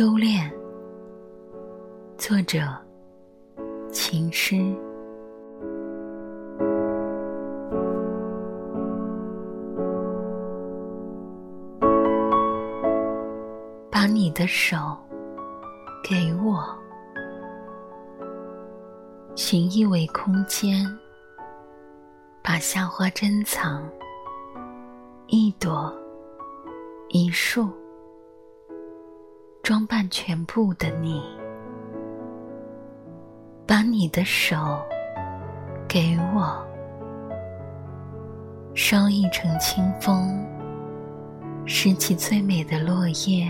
丢恋，作者：情诗。把你的手给我，寻一维空间，把夏花珍藏，一朵，一束。装扮全部的你，把你的手给我，稍一成清风，拾起最美的落叶，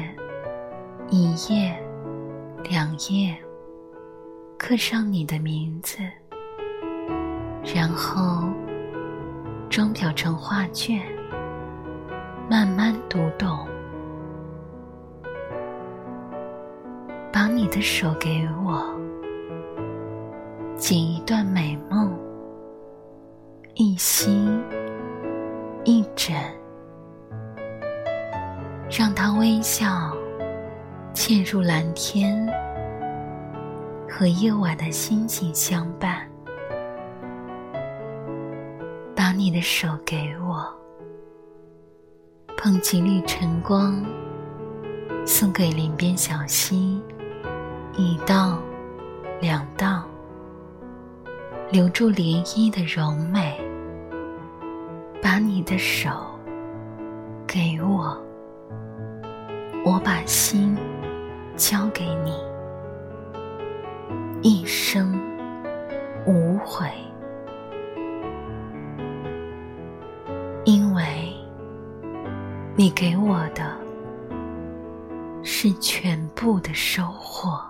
一页，两页，刻上你的名字，然后装裱成画卷，慢慢读懂。把你的手给我，紧一段美梦，一吸一枕，让它微笑嵌入蓝天，和夜晚的星星相伴。把你的手给我，捧几缕晨光，送给林边小溪。一道，两道，留住涟漪的柔美。把你的手给我，我把心交给你，一生无悔。因为你给我的是全部的收获。